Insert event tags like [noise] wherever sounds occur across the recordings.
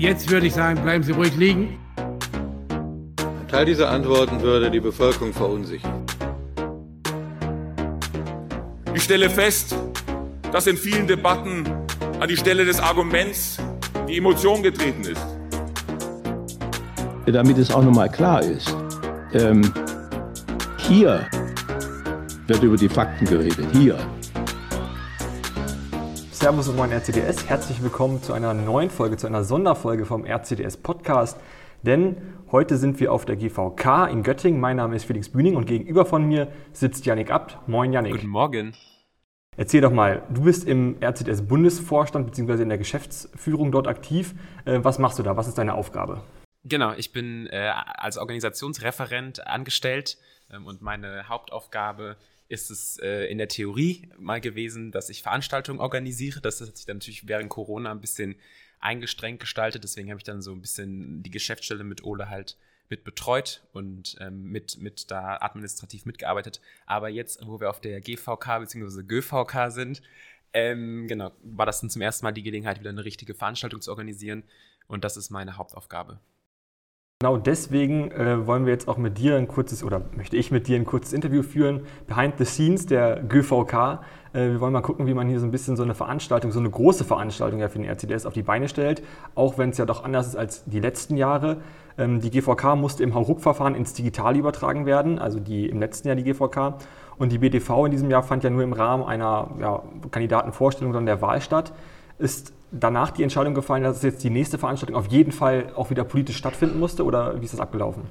Jetzt würde ich sagen, bleiben Sie ruhig liegen. Ein Teil dieser Antworten würde die Bevölkerung verunsichern. Ich stelle fest, dass in vielen Debatten an die Stelle des Arguments die Emotion getreten ist. Damit es auch nochmal klar ist, ähm, hier wird über die Fakten geredet. Hier. Servus und moin RCDS. Herzlich willkommen zu einer neuen Folge, zu einer Sonderfolge vom RCDS Podcast. Denn heute sind wir auf der GVK in Göttingen. Mein Name ist Felix Bühning und gegenüber von mir sitzt Yannick Abt. Moin Yannick. Guten Morgen. Erzähl doch mal, du bist im RCDS Bundesvorstand bzw. in der Geschäftsführung dort aktiv. Äh, was machst du da? Was ist deine Aufgabe? Genau, ich bin äh, als Organisationsreferent angestellt ähm, und meine Hauptaufgabe ist es äh, in der Theorie mal gewesen, dass ich Veranstaltungen organisiere. Das hat sich dann natürlich während Corona ein bisschen eingestrengt gestaltet. Deswegen habe ich dann so ein bisschen die Geschäftsstelle mit Ole halt mit betreut und ähm, mit, mit da administrativ mitgearbeitet. Aber jetzt, wo wir auf der GVK bzw. GÖVK sind, ähm, genau, war das dann zum ersten Mal die Gelegenheit, wieder eine richtige Veranstaltung zu organisieren. Und das ist meine Hauptaufgabe. Genau deswegen äh, wollen wir jetzt auch mit dir ein kurzes, oder möchte ich mit dir ein kurzes Interview führen, behind the scenes der GVK. Äh, wir wollen mal gucken, wie man hier so ein bisschen so eine Veranstaltung, so eine große Veranstaltung ja für den RCDS auf die Beine stellt, auch wenn es ja doch anders ist als die letzten Jahre. Ähm, die GVK musste im Hauruck-Verfahren ins Digital übertragen werden, also die im letzten Jahr die GVK. Und die BTV in diesem Jahr fand ja nur im Rahmen einer ja, Kandidatenvorstellung dann der Wahl statt. Ist danach die Entscheidung gefallen, dass jetzt die nächste Veranstaltung auf jeden Fall auch wieder politisch stattfinden musste oder wie ist das abgelaufen?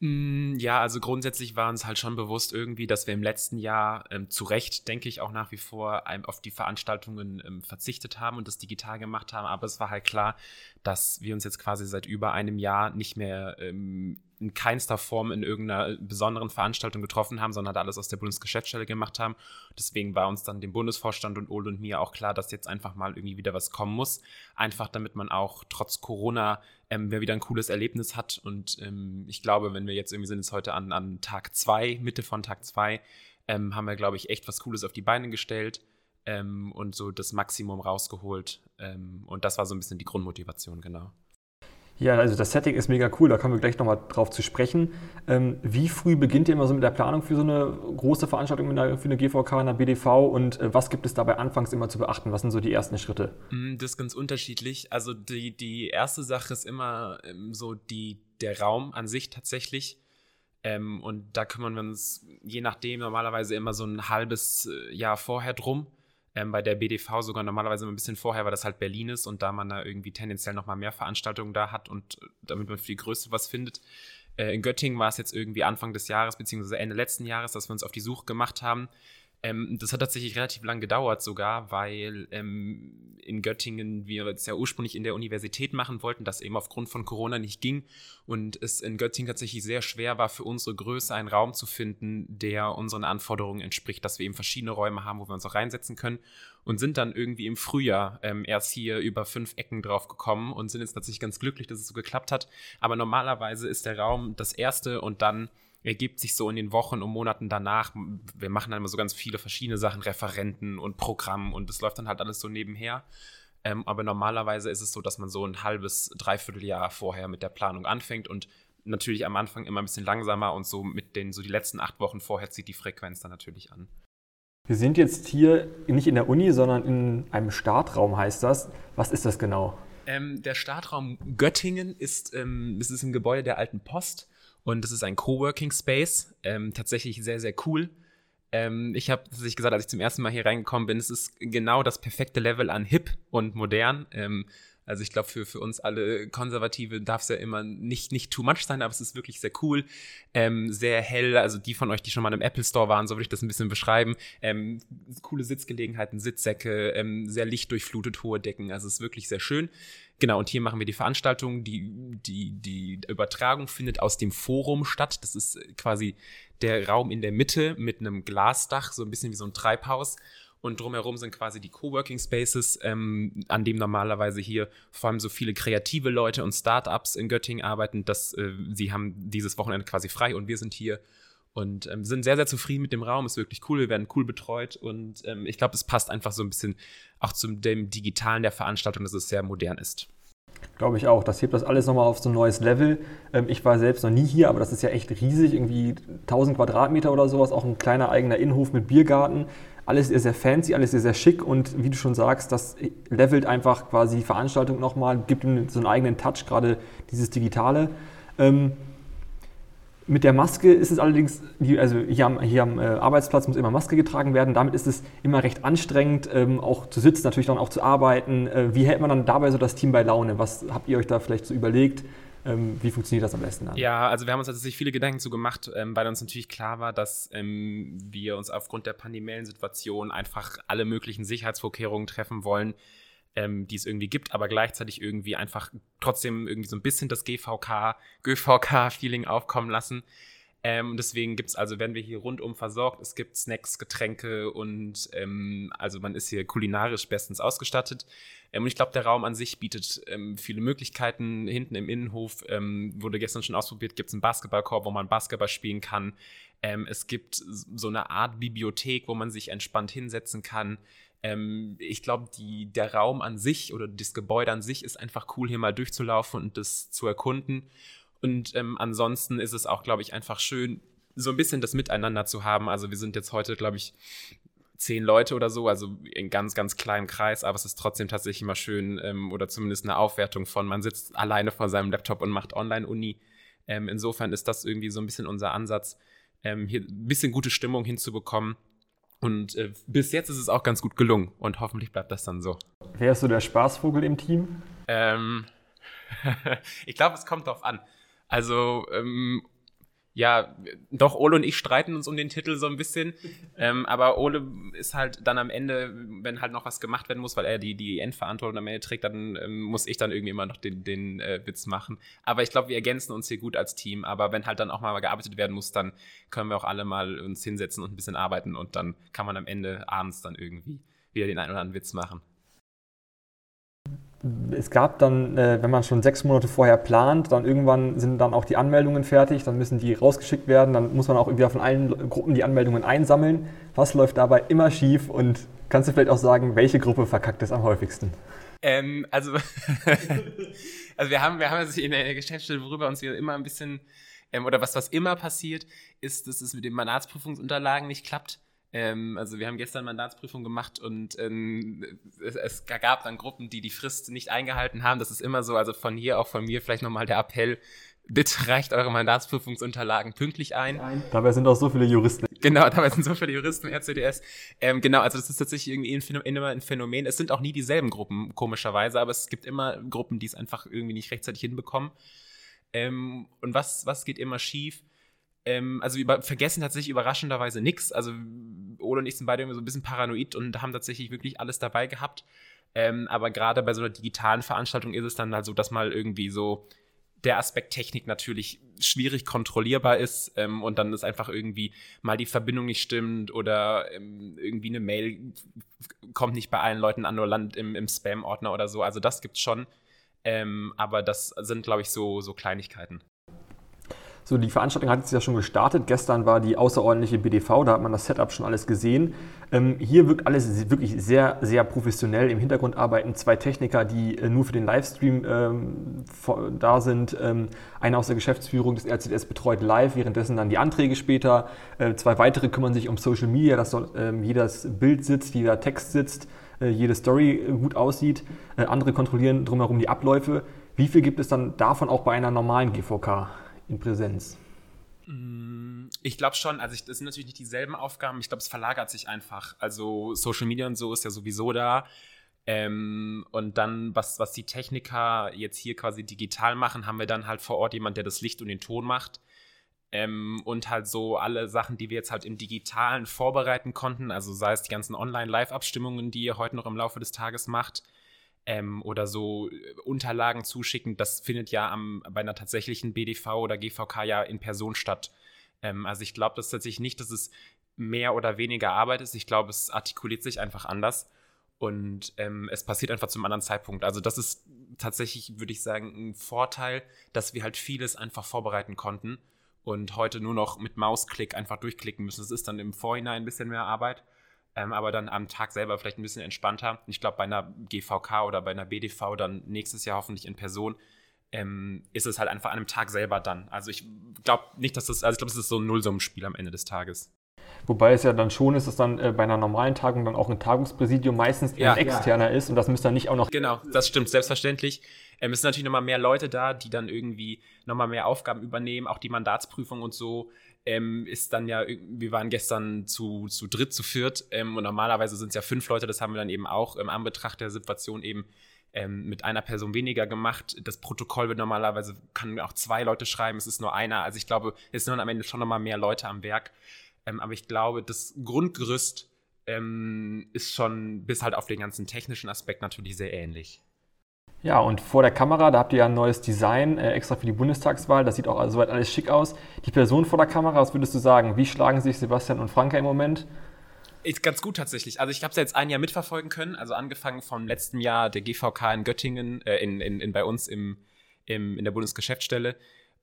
Mm, ja, also grundsätzlich war uns halt schon bewusst irgendwie, dass wir im letzten Jahr ähm, zu Recht, denke ich, auch nach wie vor auf die Veranstaltungen ähm, verzichtet haben und das digital gemacht haben. Aber es war halt klar, dass wir uns jetzt quasi seit über einem Jahr nicht mehr ähm, in keinster Form in irgendeiner besonderen Veranstaltung getroffen haben, sondern alles aus der Bundesgeschäftsstelle gemacht haben. Deswegen war uns dann dem Bundesvorstand und Ole und mir auch klar, dass jetzt einfach mal irgendwie wieder was kommen muss. Einfach damit man auch trotz Corona ähm, wieder ein cooles Erlebnis hat. Und ähm, ich glaube, wenn wir jetzt irgendwie sind es heute an, an Tag zwei, Mitte von Tag zwei, ähm, haben wir, glaube ich, echt was Cooles auf die Beine gestellt. Ähm, und so das Maximum rausgeholt. Ähm, und das war so ein bisschen die Grundmotivation, genau. Ja, also das Setting ist mega cool, da kommen wir gleich nochmal drauf zu sprechen. Ähm, wie früh beginnt ihr immer so mit der Planung für so eine große Veranstaltung der, für eine GVK, eine BDV und äh, was gibt es dabei anfangs immer zu beachten? Was sind so die ersten Schritte? Mm, das ist ganz unterschiedlich. Also die, die erste Sache ist immer ähm, so die, der Raum an sich tatsächlich. Ähm, und da kümmern wir uns je nachdem normalerweise immer so ein halbes äh, Jahr vorher drum ähm, bei der BDV sogar normalerweise ein bisschen vorher, weil das halt Berlin ist und da man da irgendwie tendenziell nochmal mehr Veranstaltungen da hat und äh, damit man für die Größe was findet. Äh, in Göttingen war es jetzt irgendwie Anfang des Jahres, beziehungsweise Ende letzten Jahres, dass wir uns auf die Suche gemacht haben ähm, das hat tatsächlich relativ lang gedauert sogar, weil ähm, in Göttingen wir es ja ursprünglich in der Universität machen wollten, das eben aufgrund von Corona nicht ging und es in Göttingen tatsächlich sehr schwer war, für unsere Größe einen Raum zu finden, der unseren Anforderungen entspricht, dass wir eben verschiedene Räume haben, wo wir uns auch reinsetzen können und sind dann irgendwie im Frühjahr ähm, erst hier über fünf Ecken drauf gekommen und sind jetzt tatsächlich ganz glücklich, dass es so geklappt hat. Aber normalerweise ist der Raum das erste und dann ergibt sich so in den Wochen und Monaten danach. Wir machen dann immer so ganz viele verschiedene Sachen, Referenten und Programm und das läuft dann halt alles so nebenher. Ähm, aber normalerweise ist es so, dass man so ein halbes, dreiviertel Jahr vorher mit der Planung anfängt und natürlich am Anfang immer ein bisschen langsamer und so mit den, so die letzten acht Wochen vorher zieht die Frequenz dann natürlich an. Wir sind jetzt hier nicht in der Uni, sondern in einem Startraum, heißt das. Was ist das genau? Ähm, der Startraum Göttingen ist, ähm, es ist ein Gebäude der Alten Post. Und es ist ein Coworking Space. Ähm, tatsächlich sehr, sehr cool. Ähm, ich habe tatsächlich gesagt, als ich zum ersten Mal hier reingekommen bin, es ist genau das perfekte Level an hip und modern. Ähm, also ich glaube, für, für uns alle Konservative darf es ja immer nicht, nicht too much sein, aber es ist wirklich sehr cool, ähm, sehr hell. Also die von euch, die schon mal im Apple Store waren, so würde ich das ein bisschen beschreiben. Ähm, coole Sitzgelegenheiten, Sitzsäcke, ähm, sehr lichtdurchflutet, hohe Decken. Also es ist wirklich sehr schön. Genau, und hier machen wir die Veranstaltung. Die, die, die Übertragung findet aus dem Forum statt. Das ist quasi der Raum in der Mitte mit einem Glasdach, so ein bisschen wie so ein Treibhaus und drumherum sind quasi die Coworking Spaces, ähm, an dem normalerweise hier vor allem so viele kreative Leute und Startups in Göttingen arbeiten, dass äh, sie haben dieses Wochenende quasi frei und wir sind hier und ähm, sind sehr, sehr zufrieden mit dem Raum. Ist wirklich cool, wir werden cool betreut und ähm, ich glaube, es passt einfach so ein bisschen auch zu dem Digitalen der Veranstaltung, dass es sehr modern ist. Glaube ich auch. Das hebt das alles nochmal auf so ein neues Level. Ähm, ich war selbst noch nie hier, aber das ist ja echt riesig, irgendwie 1000 Quadratmeter oder sowas, auch ein kleiner eigener Innenhof mit Biergarten. Alles sehr, sehr fancy, alles sehr, sehr schick und wie du schon sagst, das levelt einfach quasi die Veranstaltung nochmal, gibt ihm so einen eigenen Touch, gerade dieses Digitale. Ähm, mit der Maske ist es allerdings, also hier am, hier am äh, Arbeitsplatz muss immer Maske getragen werden. Damit ist es immer recht anstrengend, ähm, auch zu sitzen, natürlich dann auch zu arbeiten. Äh, wie hält man dann dabei so das Team bei Laune? Was habt ihr euch da vielleicht so überlegt? Ähm, wie funktioniert das am besten dann? Ja, also wir haben uns tatsächlich viele Gedanken zu gemacht, ähm, weil uns natürlich klar war, dass ähm, wir uns aufgrund der pandemiellen Situation einfach alle möglichen Sicherheitsvorkehrungen treffen wollen, ähm, die es irgendwie gibt, aber gleichzeitig irgendwie einfach trotzdem irgendwie so ein bisschen das GVK, GVK-Feeling aufkommen lassen. Ähm, deswegen gibt es also, werden wir hier rundum versorgt. Es gibt Snacks, Getränke und ähm, also man ist hier kulinarisch bestens ausgestattet. Ähm, und ich glaube, der Raum an sich bietet ähm, viele Möglichkeiten. Hinten im Innenhof ähm, wurde gestern schon ausprobiert, gibt es einen Basketballkorb, wo man Basketball spielen kann. Ähm, es gibt so eine Art Bibliothek, wo man sich entspannt hinsetzen kann. Ähm, ich glaube, der Raum an sich oder das Gebäude an sich ist einfach cool, hier mal durchzulaufen und das zu erkunden. Und ähm, ansonsten ist es auch, glaube ich, einfach schön, so ein bisschen das Miteinander zu haben. Also wir sind jetzt heute, glaube ich, zehn Leute oder so, also in ganz, ganz kleinem Kreis, aber es ist trotzdem tatsächlich immer schön ähm, oder zumindest eine Aufwertung von, man sitzt alleine vor seinem Laptop und macht Online-Uni. Ähm, insofern ist das irgendwie so ein bisschen unser Ansatz, ähm, hier ein bisschen gute Stimmung hinzubekommen und äh, bis jetzt ist es auch ganz gut gelungen und hoffentlich bleibt das dann so. Wer ist so der Spaßvogel im Team? Ähm, [laughs] ich glaube, es kommt drauf an. Also ähm, ja, doch, Ole und ich streiten uns um den Titel so ein bisschen. ähm, aber Ole ist halt dann am Ende, wenn halt noch was gemacht werden muss, weil er die, die Endverantwortung am Ende trägt, dann ähm, muss ich dann irgendwie immer noch den, den äh, Witz machen. Aber ich glaube, wir ergänzen uns hier gut als Team. Aber wenn halt dann auch mal gearbeitet werden muss, dann können wir auch alle mal uns hinsetzen und ein bisschen arbeiten und dann kann man am Ende abends dann irgendwie wieder den einen oder anderen Witz machen es gab dann, äh, wenn man schon sechs Monate vorher plant, dann irgendwann sind dann auch die Anmeldungen fertig, dann müssen die rausgeschickt werden, dann muss man auch irgendwie von allen Gruppen die Anmeldungen einsammeln. Was läuft dabei immer schief und kannst du vielleicht auch sagen, welche Gruppe verkackt es am häufigsten? Ähm, also, [laughs] also wir haben, wir haben jetzt in der Geschäftsstelle, worüber uns wir immer ein bisschen, ähm, oder was, was immer passiert, ist, dass es mit den Mandatsprüfungsunterlagen nicht klappt. Ähm, also wir haben gestern Mandatsprüfung gemacht und ähm, es, es, gab dann Gruppen, die die Frist nicht eingehalten haben. Das ist immer so. Also von hier auch von mir vielleicht nochmal der Appell. Bitte [laughs] reicht eure Mandatsprüfungsunterlagen pünktlich ein. Dabei sind auch so viele Juristen. Genau, dabei sind so viele Juristen RCDS. Ähm, genau, also das ist tatsächlich irgendwie immer ein Phänomen. Es sind auch nie dieselben Gruppen, komischerweise, aber es gibt immer Gruppen, die es einfach irgendwie nicht rechtzeitig hinbekommen. Ähm, und was, was geht immer schief? Ähm, also wir vergessen tatsächlich überraschenderweise nichts. Also Ole und ich sind beide irgendwie so ein bisschen paranoid und haben tatsächlich wirklich alles dabei gehabt. Ähm, aber gerade bei so einer digitalen Veranstaltung ist es dann halt so, dass mal irgendwie so der Aspekt Technik natürlich schwierig kontrollierbar ist ähm, und dann ist einfach irgendwie mal die Verbindung nicht stimmt oder ähm, irgendwie eine Mail kommt nicht bei allen Leuten an oder landet im, im Spam-Ordner oder so. Also das gibt's schon. Ähm, aber das sind, glaube ich, so, so Kleinigkeiten. So, die Veranstaltung hat jetzt ja schon gestartet. Gestern war die außerordentliche BDV, da hat man das Setup schon alles gesehen. Ähm, hier wirkt alles wirklich sehr, sehr professionell. Im Hintergrund arbeiten zwei Techniker, die äh, nur für den Livestream ähm, da sind. Ähm, einer aus der Geschäftsführung des RCDS betreut live, währenddessen dann die Anträge später. Äh, zwei weitere kümmern sich um Social Media, dass dort ähm, jedes Bild sitzt, jeder Text sitzt, äh, jede Story äh, gut aussieht. Äh, andere kontrollieren drumherum die Abläufe. Wie viel gibt es dann davon auch bei einer normalen GVK? In Präsenz? Mm, ich glaube schon, also ich, das sind natürlich nicht dieselben Aufgaben, ich glaube, es verlagert sich einfach. Also Social Media und so ist ja sowieso da. Ähm, und dann, was, was die Techniker jetzt hier quasi digital machen, haben wir dann halt vor Ort jemand, der das Licht und den Ton macht. Ähm, und halt so alle Sachen, die wir jetzt halt im Digitalen vorbereiten konnten, also sei es die ganzen Online-Live-Abstimmungen, die ihr heute noch im Laufe des Tages macht, ähm, oder so äh, Unterlagen zuschicken, das findet ja am, bei einer tatsächlichen BDV oder GVK ja in Person statt. Ähm, also ich glaube das tatsächlich nicht, dass es mehr oder weniger Arbeit ist. Ich glaube, es artikuliert sich einfach anders und ähm, es passiert einfach zum anderen Zeitpunkt. Also das ist tatsächlich, würde ich sagen, ein Vorteil, dass wir halt vieles einfach vorbereiten konnten und heute nur noch mit Mausklick einfach durchklicken müssen. Es ist dann im Vorhinein ein bisschen mehr Arbeit. Ähm, aber dann am Tag selber vielleicht ein bisschen entspannter. Ich glaube, bei einer GVK oder bei einer BDV dann nächstes Jahr hoffentlich in Person ähm, ist es halt einfach an einem Tag selber dann. Also ich glaube nicht, dass das, also ich glaube, es ist so ein Nullsummenspiel am Ende des Tages. Wobei es ja dann schon ist, dass dann äh, bei einer normalen Tagung dann auch ein Tagungspräsidium meistens ja, ein externer ja. ist und das müsste dann nicht auch noch. Genau, das stimmt, selbstverständlich. Ähm, es sind natürlich nochmal mehr Leute da, die dann irgendwie nochmal mehr Aufgaben übernehmen, auch die Mandatsprüfung und so. Ähm, ist dann ja, wir waren gestern zu, zu dritt, zu viert ähm, und normalerweise sind es ja fünf Leute, das haben wir dann eben auch im Anbetracht der Situation eben ähm, mit einer Person weniger gemacht. Das Protokoll wird normalerweise, kann auch zwei Leute schreiben, es ist nur einer. Also ich glaube, es sind am Ende schon nochmal mehr Leute am Werk. Ähm, aber ich glaube, das Grundgerüst ähm, ist schon bis halt auf den ganzen technischen Aspekt natürlich sehr ähnlich. Ja, und vor der Kamera, da habt ihr ja ein neues Design äh, extra für die Bundestagswahl. Das sieht auch soweit alles schick aus. Die Person vor der Kamera, was würdest du sagen? Wie schlagen sich Sebastian und Franka im Moment? Ist ganz gut tatsächlich. Also ich habe es jetzt ein Jahr mitverfolgen können. Also angefangen vom letzten Jahr der GVK in Göttingen, äh, in, in, in, bei uns im, im, in der Bundesgeschäftsstelle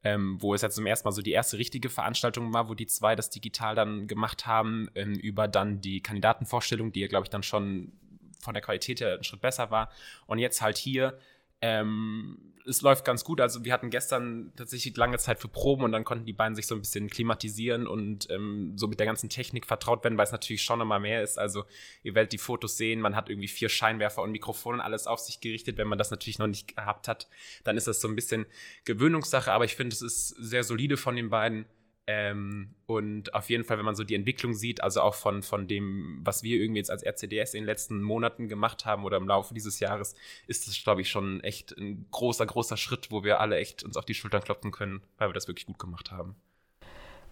ähm, wo es jetzt zum ersten Mal so die erste richtige Veranstaltung war, wo die zwei das digital dann gemacht haben, ähm, über dann die Kandidatenvorstellung, die ja, glaube ich, dann schon von der Qualität her einen Schritt besser war. Und jetzt halt hier ähm, es läuft ganz gut. Also wir hatten gestern tatsächlich lange Zeit für Proben und dann konnten die beiden sich so ein bisschen klimatisieren und ähm, so mit der ganzen Technik vertraut werden, weil es natürlich schon nochmal mehr ist. Also ihr werdet die Fotos sehen, man hat irgendwie vier Scheinwerfer und Mikrofone und alles auf sich gerichtet. Wenn man das natürlich noch nicht gehabt hat, dann ist das so ein bisschen Gewöhnungssache. Aber ich finde, es ist sehr solide von den beiden. Ähm, und auf jeden Fall, wenn man so die Entwicklung sieht, also auch von, von dem, was wir irgendwie jetzt als RCDS in den letzten Monaten gemacht haben oder im Laufe dieses Jahres, ist das, glaube ich, schon echt ein großer, großer Schritt, wo wir alle echt uns auf die Schultern klopfen können, weil wir das wirklich gut gemacht haben.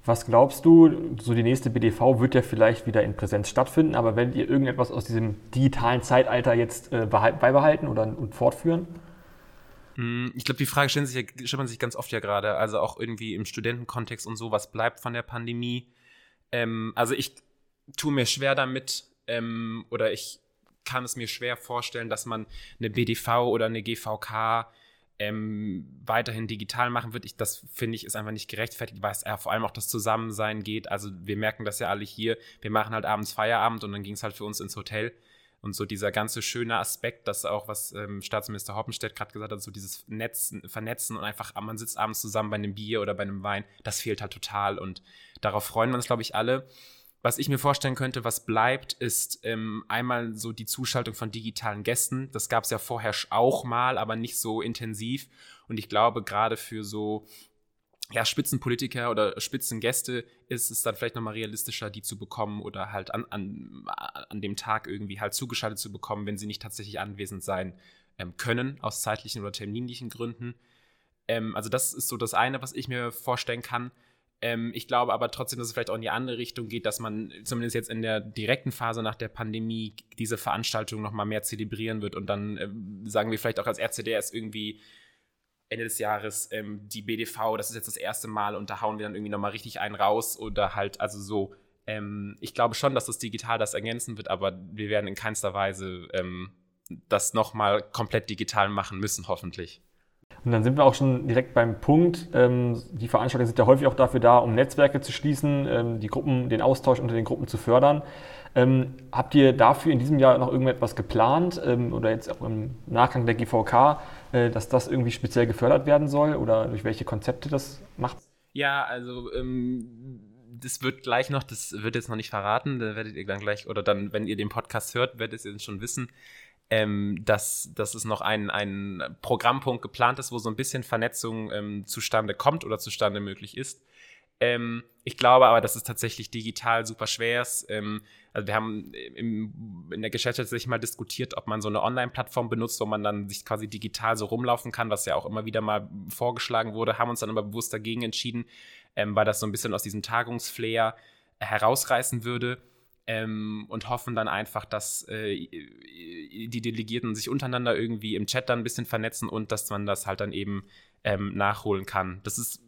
Was glaubst du, so die nächste BDV wird ja vielleicht wieder in Präsenz stattfinden, aber werdet ihr irgendetwas aus diesem digitalen Zeitalter jetzt äh, beibehalten oder fortführen? Hm, ich glaube, die Frage stellt, sich, stellt man sich ganz oft ja gerade, also auch irgendwie im Studentenkontext und so, was bleibt von der Pandemie. Ähm, also ich tue mir schwer damit ähm, oder ich kann es mir schwer vorstellen, dass man eine BDV oder eine GVK ähm, weiterhin digital machen wird. Ich, das finde ich ist einfach nicht gerechtfertigt, weil es ja vor allem auch das Zusammensein geht. Also wir merken das ja alle hier. Wir machen halt abends Feierabend und dann ging es halt für uns ins Hotel. Und so dieser ganze schöne Aspekt, das auch, was ähm, Staatsminister Hoppenstedt gerade gesagt hat, so dieses Netzen, Vernetzen und einfach, ah, man sitzt abends zusammen bei einem Bier oder bei einem Wein, das fehlt halt total. Und darauf freuen wir uns, glaube ich, alle. Was ich mir vorstellen könnte, was bleibt, ist ähm, einmal so die Zuschaltung von digitalen Gästen. Das gab es ja vorher auch mal, aber nicht so intensiv. Und ich glaube, gerade für so ja, Spitzenpolitiker oder Spitzengäste ist es dann vielleicht nochmal realistischer, die zu bekommen oder halt an, an, an dem Tag irgendwie halt zugeschaltet zu bekommen, wenn sie nicht tatsächlich anwesend sein ähm, können, aus zeitlichen oder terminlichen Gründen. Ähm, also das ist so das eine, was ich mir vorstellen kann. Ähm, ich glaube aber trotzdem, dass es vielleicht auch in die andere Richtung geht, dass man zumindest jetzt in der direkten Phase nach der Pandemie diese Veranstaltung nochmal mehr zelebrieren wird und dann äh, sagen wir vielleicht auch als RCDS irgendwie Ende des Jahres ähm, die BDV, das ist jetzt das erste Mal und da hauen wir dann irgendwie nochmal richtig einen raus oder halt, also so. Ähm, ich glaube schon, dass das digital das ergänzen wird, aber wir werden in keinster Weise ähm, das nochmal komplett digital machen müssen, hoffentlich. Und dann sind wir auch schon direkt beim Punkt. Ähm, die Veranstaltungen sind ja häufig auch dafür da, um Netzwerke zu schließen, ähm, die Gruppen, den Austausch unter den Gruppen zu fördern. Ähm, habt ihr dafür in diesem Jahr noch irgendetwas geplant oder jetzt auch im Nachgang der GVK, dass das irgendwie speziell gefördert werden soll oder durch welche Konzepte das macht? Ja, also ähm, das wird gleich noch, das wird jetzt noch nicht verraten, da werdet ihr dann gleich, oder dann, wenn ihr den Podcast hört, werdet ihr schon wissen ähm, dass, dass es noch ein, ein Programmpunkt geplant ist, wo so ein bisschen Vernetzung ähm, zustande kommt oder zustande möglich ist. Ähm, ich glaube aber, dass es tatsächlich digital super schwer ist. Ähm, also wir haben im, in der Geschäftsstelle sich mal diskutiert, ob man so eine Online-Plattform benutzt, wo man dann sich quasi digital so rumlaufen kann, was ja auch immer wieder mal vorgeschlagen wurde, haben uns dann aber bewusst dagegen entschieden, ähm, weil das so ein bisschen aus diesem Tagungsflair herausreißen würde ähm, und hoffen dann einfach, dass äh, die Delegierten sich untereinander irgendwie im Chat dann ein bisschen vernetzen und dass man das halt dann eben ähm, nachholen kann. Das ist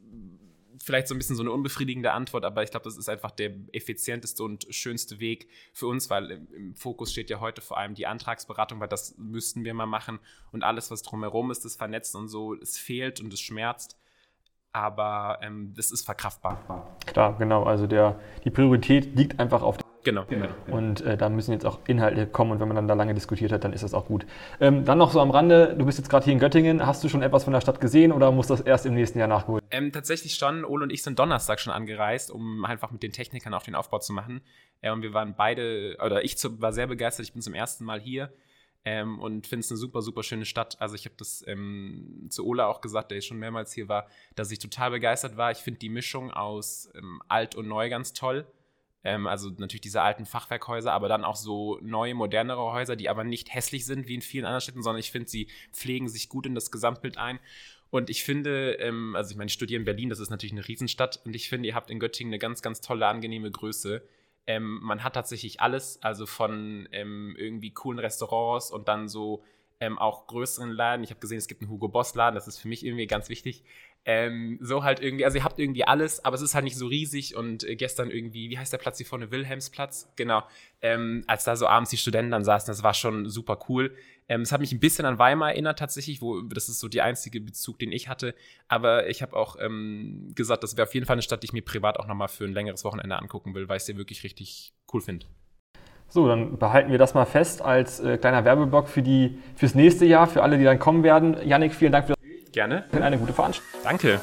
vielleicht so ein bisschen so eine unbefriedigende Antwort, aber ich glaube, das ist einfach der effizienteste und schönste Weg für uns, weil im, im, Fokus steht ja heute vor allem die Antragsberatung, weil das müssten wir mal machen und alles, was drumherum ist, das Vernetzen und so, es fehlt und es schmerzt aber ähm, das ist verkraftbar. Klar, genau. Also der, die Priorität liegt einfach auf Genau. Und äh, da müssen jetzt auch Inhalte kommen und wenn man dann da lange diskutiert hat, dann ist das auch gut. Ähm, dann noch so am Rande, du bist jetzt gerade hier in Göttingen. Hast du schon etwas von der Stadt gesehen oder muss das erst im nächsten Jahr nachgeholt? Ähm, tatsächlich schon. Ole und ich sind Donnerstag schon angereist, um einfach mit den Technikern auf den Aufbau zu machen. Äh, und wir waren beide, oder ich zu, war sehr begeistert. Ich bin zum ersten Mal hier. Ähm, und finde es eine super, super schöne Stadt. Also ich habe das ähm, zu Ola auch gesagt, der schon mehrmals hier war, dass ich total begeistert war. Ich finde die Mischung aus ähm, alt und neu ganz toll. Ähm, also natürlich diese alten Fachwerkhäuser, aber dann auch so neue, modernere Häuser, die aber nicht hässlich sind wie in vielen anderen Städten, sondern ich finde, sie pflegen sich gut in das Gesamtbild ein. Und ich finde, ähm, also ich meine, ich studiere in Berlin, das ist natürlich eine Riesenstadt und ich finde, ihr habt in Göttingen eine ganz, ganz tolle, angenehme Größe. Ähm, man hat tatsächlich alles, also von ähm, irgendwie coolen Restaurants und dann so ähm, auch größeren Laden. Ich habe gesehen, es gibt einen Hugo Boss Laden, das ist für mich irgendwie ganz wichtig. Ähm, so halt irgendwie, also ihr habt irgendwie alles, aber es ist halt nicht so riesig und äh, gestern irgendwie, wie heißt der Platz hier vorne? Wilhelmsplatz, genau. Ähm, als da so abends die Studenten dann saßen, das war schon super cool. Ähm, es hat mich ein bisschen an Weimar erinnert tatsächlich, wo das ist so der einzige Bezug, den ich hatte. Aber ich habe auch ähm, gesagt, das wäre auf jeden Fall eine Stadt, die ich mir privat auch nochmal für ein längeres Wochenende angucken will, weil ich sie wirklich richtig cool finde. So, dann behalten wir das mal fest als äh, kleiner Werbeblock für die, fürs nächste Jahr, für alle, die dann kommen werden. Yannick, vielen Dank für das. Gerne. Eine gute Veranstaltung. Danke.